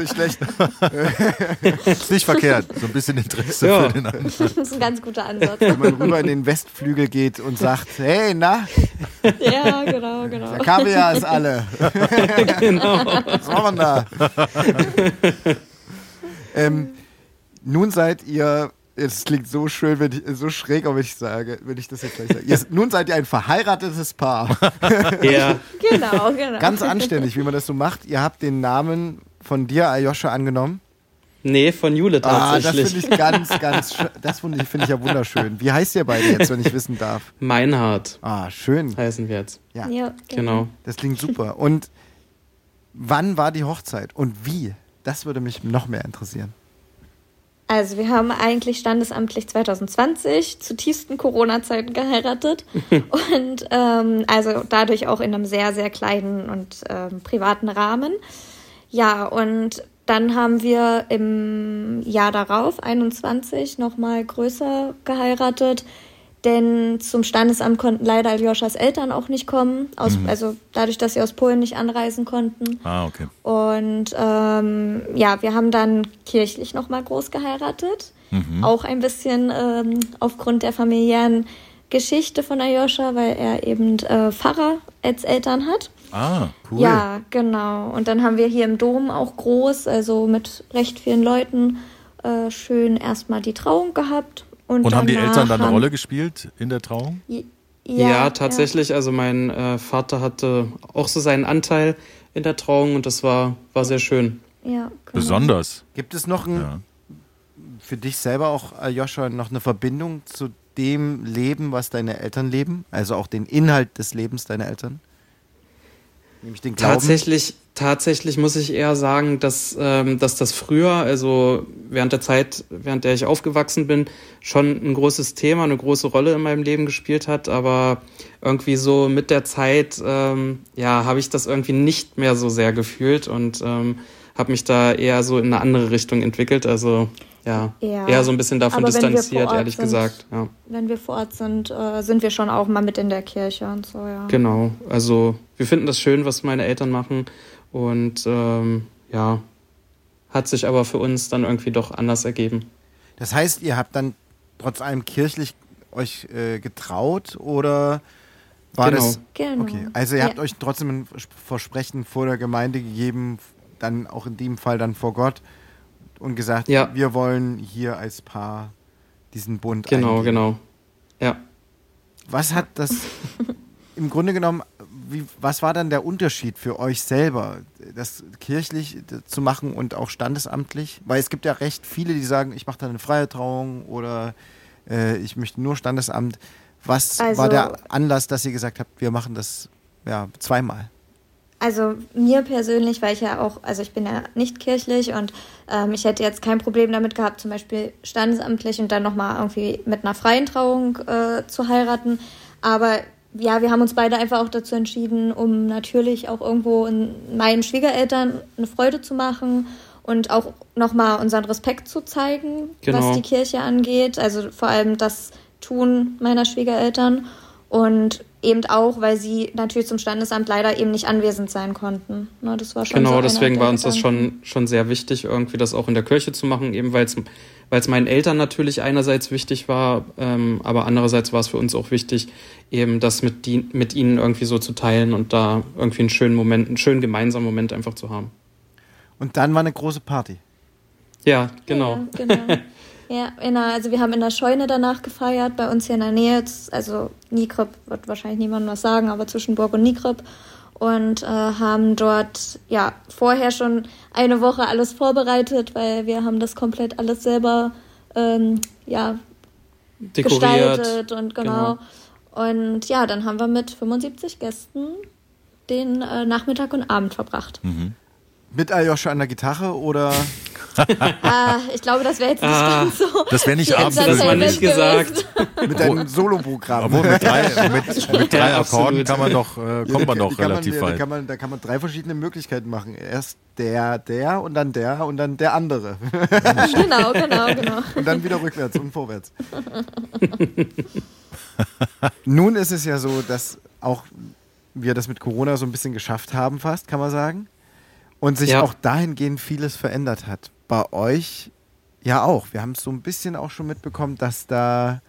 nicht schlecht. ist nicht verkehrt. So ein bisschen Interesse ja. für den anderen. Das ist ein ganz guter Ansatz. Wenn man rüber in den Westflügel geht und sagt, hey, na? Ja, genau, genau. Der Kaviar ist alle. genau. Was machen wir da? ähm, nun seid ihr es klingt so schön, wenn ich, so schräg, wenn ich sage, wenn ich das jetzt gleich sage. Ihr, nun seid ihr ein verheiratetes Paar. ja. Genau, genau. Ganz anständig, wie man das so macht. Ihr habt den Namen von dir, Ayosha, angenommen. Nee, von Jule tatsächlich. Ah, das finde ich ganz, ganz, das finde ich, find ich ja wunderschön. Wie heißt ihr beide jetzt, wenn ich wissen darf? Meinhard. Ah, schön. Heißen wir jetzt. Ja, ja genau. Das klingt super. Und wann war die Hochzeit und wie? Das würde mich noch mehr interessieren. Also wir haben eigentlich standesamtlich 2020 zu tiefsten Corona-Zeiten geheiratet und ähm, also dadurch auch in einem sehr, sehr kleinen und ähm, privaten Rahmen. Ja, und dann haben wir im Jahr darauf, 21, nochmal größer geheiratet denn zum Standesamt konnten leider Aljoschas Eltern auch nicht kommen, aus, mhm. also dadurch, dass sie aus Polen nicht anreisen konnten. Ah, okay. Und ähm, ja, wir haben dann kirchlich nochmal groß geheiratet. Mhm. Auch ein bisschen ähm, aufgrund der familiären Geschichte von Aljoscha, weil er eben äh, Pfarrer als Eltern hat. Ah, cool. Ja, genau. Und dann haben wir hier im Dom auch groß, also mit recht vielen Leuten, äh, schön erstmal die Trauung gehabt und, und haben die Eltern dann eine Rolle gespielt in der Trauung? Ja, ja tatsächlich. Ja. Also mein äh, Vater hatte auch so seinen Anteil in der Trauung und das war, war sehr schön. Ja, genau. Besonders. Gibt es noch ein, ja. für dich selber auch, Joscha, noch eine Verbindung zu dem Leben, was deine Eltern leben? Also auch den Inhalt des Lebens deiner Eltern? Nämlich den Glauben? Tatsächlich, tatsächlich muss ich eher sagen, dass, ähm, dass das früher, also während der Zeit, während der ich aufgewachsen bin, schon ein großes Thema, eine große Rolle in meinem Leben gespielt hat. Aber irgendwie so mit der Zeit, ähm, ja, habe ich das irgendwie nicht mehr so sehr gefühlt und ähm, habe mich da eher so in eine andere Richtung entwickelt. Also ja, ja. eher so ein bisschen davon distanziert, ehrlich sind, gesagt. Ja. Wenn wir vor Ort sind, äh, sind wir schon auch mal mit in der Kirche und so, ja. Genau, also wir finden das schön, was meine Eltern machen und ähm, ja, hat sich aber für uns dann irgendwie doch anders ergeben. Das heißt, ihr habt dann trotz allem kirchlich euch äh, getraut oder war genau. das? Genau. Okay, also ihr ja. habt euch trotzdem ein Versprechen vor der Gemeinde gegeben, dann auch in dem Fall dann vor Gott und gesagt, ja. wir wollen hier als Paar diesen Bund Genau, eingehen. genau. Ja. Was hat das im Grunde genommen, wie, was war dann der Unterschied für euch selber, das kirchlich zu machen und auch standesamtlich? Weil es gibt ja recht viele, die sagen, ich mache dann eine freie Trauung oder äh, ich möchte nur Standesamt. Was also, war der Anlass, dass ihr gesagt habt, wir machen das ja, zweimal? Also mir persönlich, weil ich ja auch, also ich bin ja nicht kirchlich und ähm, ich hätte jetzt kein Problem damit gehabt, zum Beispiel standesamtlich und dann nochmal irgendwie mit einer freien Trauung äh, zu heiraten. Aber ja, wir haben uns beide einfach auch dazu entschieden, um natürlich auch irgendwo meinen Schwiegereltern eine Freude zu machen und auch nochmal unseren Respekt zu zeigen, genau. was die Kirche angeht. Also vor allem das Tun meiner Schwiegereltern. Und eben auch, weil sie natürlich zum Standesamt leider eben nicht anwesend sein konnten. Ne, das war schon genau, so deswegen war uns das schon, schon sehr wichtig, irgendwie das auch in der Kirche zu machen, eben weil es meinen Eltern natürlich einerseits wichtig war, ähm, aber andererseits war es für uns auch wichtig, eben das mit, die, mit ihnen irgendwie so zu teilen und da irgendwie einen schönen Moment, einen schönen gemeinsamen Moment einfach zu haben. Und dann war eine große Party. Ja, genau. Ja, genau. Ja, der, also wir haben in der Scheune danach gefeiert, bei uns hier in der Nähe. Also Nikrip wird wahrscheinlich niemandem was sagen, aber zwischen Burg und Nikrip. Und äh, haben dort ja vorher schon eine Woche alles vorbereitet, weil wir haben das komplett alles selber ähm, ja, Dekoriert. gestaltet und genau. genau. Und ja, dann haben wir mit 75 Gästen den äh, Nachmittag und Abend verbracht. Mhm. Mit Aljoscha an der Gitarre oder? Ah, ich glaube, das wäre jetzt nicht ah, ganz so. Das wäre nicht abends. Das war nicht gesagt. mit einem Soloprogramm. Obwohl mit drei, mit, mit drei ja, Akkorden kann man doch, äh, kommt man doch relativ man, weit. Da kann, man, da kann man drei verschiedene Möglichkeiten machen. Erst der, der und dann der und dann der andere. genau, genau, genau. Und dann wieder rückwärts und vorwärts. Nun ist es ja so, dass auch wir das mit Corona so ein bisschen geschafft haben, fast, kann man sagen. Und sich ja. auch dahingehend vieles verändert hat. Bei euch ja auch. Wir haben es so ein bisschen auch schon mitbekommen, dass da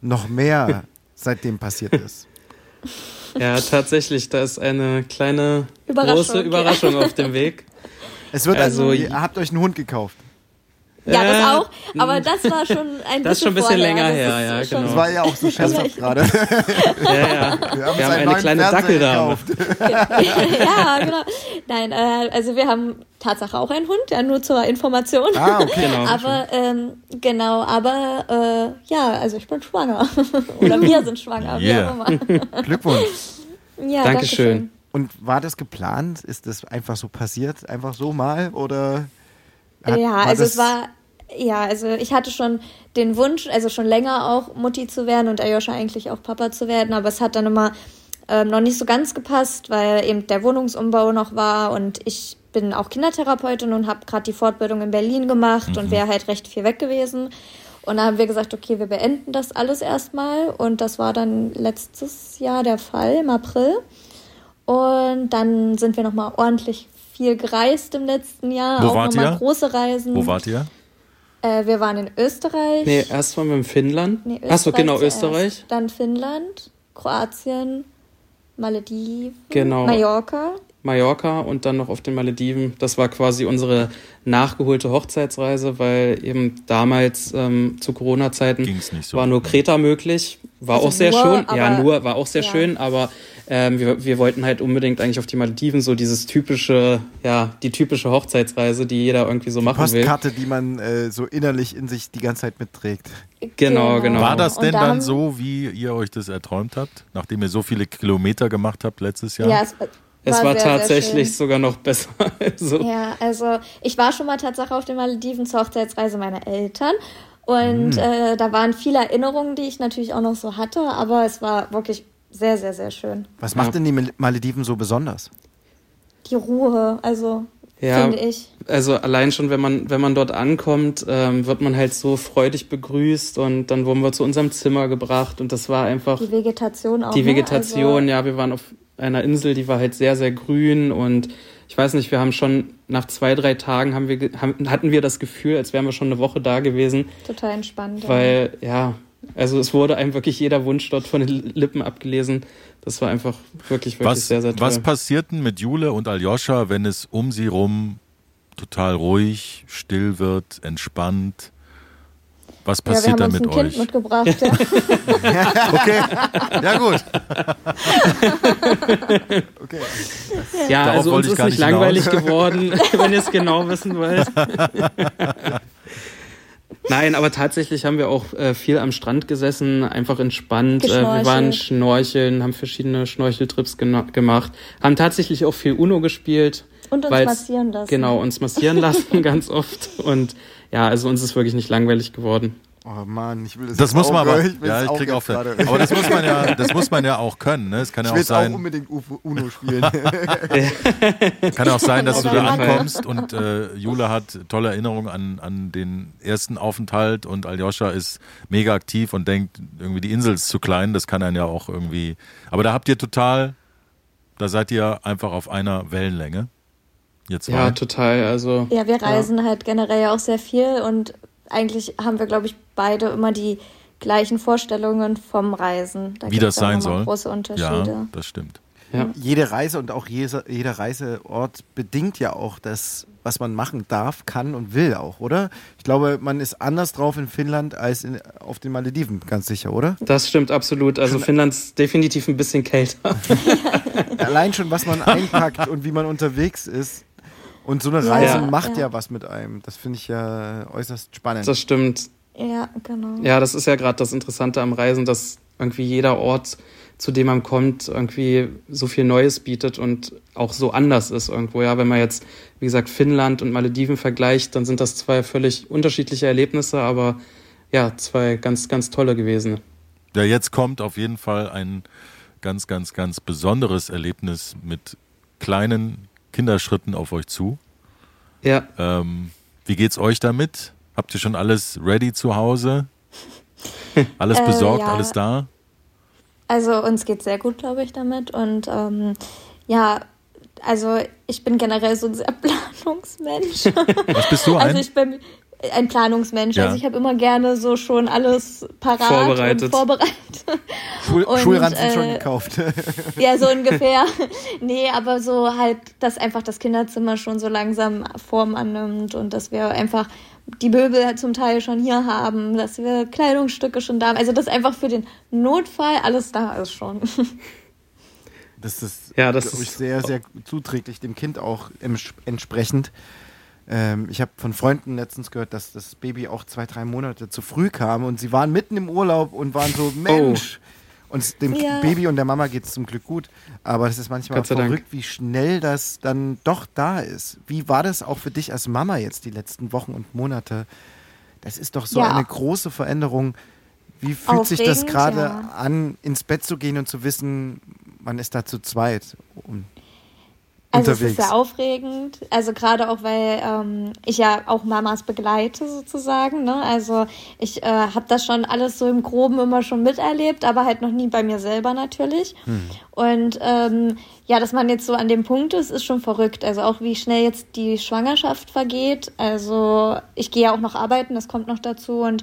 noch mehr seitdem passiert ist. Ja, tatsächlich, da ist eine kleine Überraschung, große Überraschung ja. auf dem Weg. Es wird also, also ihr habt euch einen Hund gekauft. Ja, das auch, aber das war schon ein bisschen Das ist schon ein bisschen länger her, ja, genau. Das war ja auch so scherzhaft gerade. ja, ja. Wir haben, wir haben eine kleine Dackeldame. ja, genau. Nein, äh, also wir haben Tatsache auch einen Hund, ja, nur zur Information. Ah, okay. Genau. aber, ähm, genau, aber, äh, ja, also ich bin schwanger. Oder wir sind schwanger, yeah. wie auch immer. Glückwunsch. Ja, Dankeschön. Und war das geplant? Ist das einfach so passiert? Einfach so mal? Oder? Hat, ja, also es war, ja, also ich hatte schon den Wunsch, also schon länger auch Mutti zu werden und Ayosha eigentlich auch Papa zu werden, aber es hat dann immer ähm, noch nicht so ganz gepasst, weil eben der Wohnungsumbau noch war und ich bin auch Kindertherapeutin und habe gerade die Fortbildung in Berlin gemacht mhm. und wäre halt recht viel weg gewesen. Und da haben wir gesagt, okay, wir beenden das alles erstmal. Und das war dann letztes Jahr der Fall, im April. Und dann sind wir nochmal ordentlich viel gereist im letzten Jahr. Wo auch wart ihr? große Reisen. Wo wart ihr? Äh, wir waren in Österreich. Nee, erst waren wir in Finnland. Nee, Achso, genau. Österreich. Dann Finnland, Kroatien, Malediven, genau. Mallorca. Mallorca und dann noch auf den Malediven. Das war quasi unsere nachgeholte Hochzeitsreise, weil eben damals ähm, zu Corona-Zeiten so war nur Kreta möglich. War also auch sehr nur, schön. Ja, nur, war auch sehr ja. schön, aber ähm, wir, wir wollten halt unbedingt eigentlich auf die Malediven, so dieses typische, ja, die typische Hochzeitsreise, die jeder irgendwie so machen will. Postkarte, die man äh, so innerlich in sich die ganze Zeit mitträgt. Genau, genau. genau. War das denn dann, dann, so, wie ihr euch das erträumt habt, nachdem ihr so viele Kilometer gemacht habt letztes Jahr? Ja, es, es war, war sehr, tatsächlich sehr sogar noch besser. also. Ja, also ich war schon mal tatsächlich auf den Malediven zur Hochzeitsreise meiner Eltern. Und mhm. äh, da waren viele Erinnerungen, die ich natürlich auch noch so hatte, aber es war wirklich sehr, sehr, sehr schön. Was macht denn die Malediven so besonders? Die Ruhe, also ja, finde ich. Also allein schon, wenn man, wenn man dort ankommt, ähm, wird man halt so freudig begrüßt und dann wurden wir zu unserem Zimmer gebracht und das war einfach. Die Vegetation auch. Die ne? Vegetation, ne? also ja, wir waren auf einer Insel, die war halt sehr, sehr grün und ich weiß nicht, wir haben schon nach zwei, drei Tagen haben wir, haben, hatten wir das Gefühl, als wären wir schon eine Woche da gewesen. Total entspannt. Weil, ja, ja also es wurde einem wirklich jeder Wunsch dort von den Lippen abgelesen. Das war einfach wirklich, wirklich was, sehr, sehr toll. Was passiert denn mit Jule und Aljoscha, wenn es um sie rum total ruhig, still wird, entspannt? Was passiert ja, da mit euch? Kind mitgebracht, ja. okay, ja gut. okay. Ja, Darauf also uns ist nicht, langweilig geworden, wenn ihr es genau wissen wollt. Nein, aber tatsächlich haben wir auch äh, viel am Strand gesessen, einfach entspannt. Äh, wir waren schnorcheln, haben verschiedene Schnorcheltrips gemacht, haben tatsächlich auch viel Uno gespielt. Und uns massieren lassen. Genau, uns massieren lassen ganz oft. Und ja, also uns ist wirklich nicht langweilig geworden. Oh Mann, ich will das, das muss man aber, ich ja, ich krieg auch Aber das muss man ja, das muss man ja auch können. Ne? Es kann ja ich auch sein. auch unbedingt Uno spielen. kann auch sein, dass du da ankommst und äh, Jule hat tolle Erinnerungen an, an den ersten Aufenthalt und Aljoscha ist mega aktiv und denkt irgendwie die Insel ist zu klein. Das kann einen ja auch irgendwie. Aber da habt ihr total, da seid ihr einfach auf einer Wellenlänge. Jetzt ja, total. Also ja, wir reisen ja. halt generell auch sehr viel und eigentlich haben wir, glaube ich, beide immer die gleichen Vorstellungen vom Reisen. Da Wie das sein soll. Große Unterschiede. Ja, das stimmt. ja. jede Reise und auch jeder, Reiseort bedingt ja auch das, was man machen darf, kann und will auch, oder? Ich glaube, man ist anders drauf in Finnland als in, auf den Malediven, ganz sicher, oder? Das stimmt absolut. Also schon Finnland ist definitiv ein bisschen kälter. Allein schon, was man einpackt und wie man unterwegs ist. Und so eine Reise ja, macht ja. ja was mit einem. Das finde ich ja äußerst spannend. Das stimmt. Ja, genau. Ja, das ist ja gerade das Interessante am Reisen, dass irgendwie jeder Ort zu dem man kommt, irgendwie so viel Neues bietet und auch so anders ist irgendwo. Ja, wenn man jetzt, wie gesagt, Finnland und Malediven vergleicht, dann sind das zwei völlig unterschiedliche Erlebnisse, aber ja, zwei ganz, ganz tolle gewesen. Ja, jetzt kommt auf jeden Fall ein ganz, ganz, ganz besonderes Erlebnis mit kleinen Kinderschritten auf euch zu. Ja. Ähm, wie geht's euch damit? Habt ihr schon alles ready zu Hause? Alles äh, besorgt, äh, ja. alles da? Also uns geht sehr gut, glaube ich, damit. Und ähm, ja, also ich bin generell so ein sehr Planungsmensch. Was bist du ein? Also ich bin ein Planungsmensch. Ja. Also ich habe immer gerne so schon alles parat vorbereitet. und vorbereitet. Schul und, Schulranzen äh, schon gekauft. ja, so ungefähr. nee, aber so halt, dass einfach das Kinderzimmer schon so langsam Form annimmt und dass wir einfach die Möbel zum Teil schon hier haben, dass wir Kleidungsstücke schon da haben. Also, dass einfach für den Notfall alles da ist schon. Das ist, ja, das ist sehr, sehr zuträglich, dem Kind auch entsprechend. Ähm, ich habe von Freunden letztens gehört, dass das Baby auch zwei, drei Monate zu früh kam und sie waren mitten im Urlaub und waren so, oh. Mensch, oh. Und dem ja. Baby und der Mama geht es zum Glück gut. Aber es ist manchmal verrückt, Dank. wie schnell das dann doch da ist. Wie war das auch für dich als Mama jetzt die letzten Wochen und Monate? Das ist doch so ja. eine große Veränderung. Wie fühlt Aufregend, sich das gerade ja. an, ins Bett zu gehen und zu wissen, man ist da zu zweit? Um also unterwegs. es ist sehr aufregend, also gerade auch, weil ähm, ich ja auch Mamas begleite sozusagen. Ne? Also ich äh, habe das schon alles so im Groben immer schon miterlebt, aber halt noch nie bei mir selber natürlich. Hm. Und ähm, ja, dass man jetzt so an dem Punkt ist, ist schon verrückt. Also auch wie schnell jetzt die Schwangerschaft vergeht. Also ich gehe ja auch noch arbeiten, das kommt noch dazu und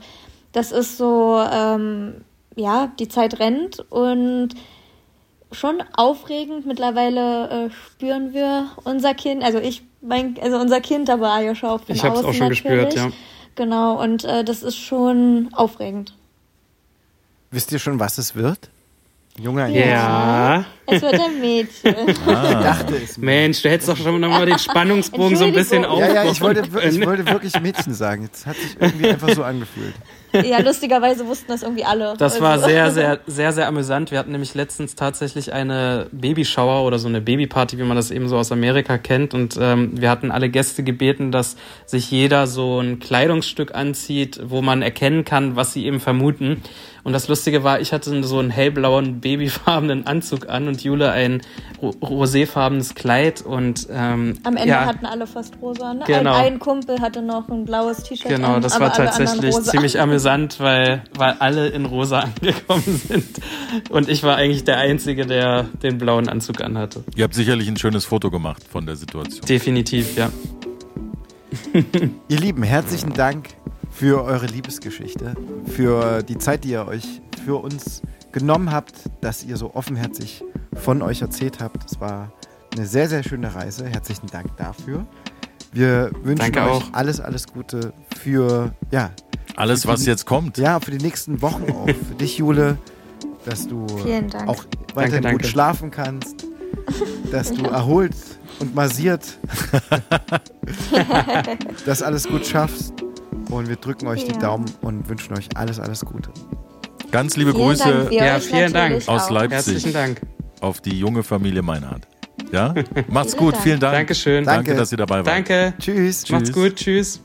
das ist so, ähm, ja, die Zeit rennt und schon aufregend. Mittlerweile äh, spüren wir unser Kind, also ich, mein, also unser Kind, aber Ayosha auf dem Ich habe es auch schon natürlich. gespürt, ja. Genau, und äh, das ist schon aufregend. Wisst ihr schon, was es wird? Junger ja. ja. Es wird ein Mädchen. Ah. Ich dachte es. Mensch, du hättest doch schon noch mal den Spannungsbogen so ein bisschen aufbauen Ja, ja, ich wollte, ich wollte wirklich Mädchen sagen. Jetzt hat sich irgendwie einfach so angefühlt. Ja, lustigerweise wussten das irgendwie alle. Das also. war sehr, sehr, sehr, sehr amüsant. Wir hatten nämlich letztens tatsächlich eine Babyshower oder so eine Babyparty, wie man das eben so aus Amerika kennt. Und ähm, wir hatten alle Gäste gebeten, dass sich jeder so ein Kleidungsstück anzieht, wo man erkennen kann, was sie eben vermuten. Und das Lustige war, ich hatte so einen hellblauen, babyfarbenen Anzug an und Jule ein roséfarbenes Kleid. Und, ähm, Am Ende ja, hatten alle fast rosa. Ne? Genau. Ein, ein Kumpel hatte noch ein blaues T-Shirt Genau, an, das war tatsächlich ziemlich amüsant, weil, weil alle in rosa angekommen sind. Und ich war eigentlich der Einzige, der den blauen Anzug anhatte. Ihr habt sicherlich ein schönes Foto gemacht von der Situation. Definitiv, ja. Ihr Lieben, herzlichen Dank für eure Liebesgeschichte, für die Zeit, die ihr euch für uns genommen habt, dass ihr so offenherzig von euch erzählt habt. Es war eine sehr, sehr schöne Reise. Herzlichen Dank dafür. Wir wünschen Danke euch auch. alles, alles Gute für, ja. Alles, was jetzt kommt. Ja, für die nächsten Wochen auch. Für dich, Jule, dass du auch weiterhin danke, gut schlafen kannst, dass du ja. erholt und massiert das alles gut schaffst und wir drücken euch ja. die Daumen und wünschen euch alles, alles Gute. Ganz liebe vielen Grüße Dank, ja, vielen Dank. aus Leipzig. Herzlichen Dank. Auf die junge Familie Meinhardt. Ja? Macht's gut, vielen Dank. Dankeschön. Danke, Danke dass ihr dabei wart. Danke. Tschüss. Macht's gut, tschüss.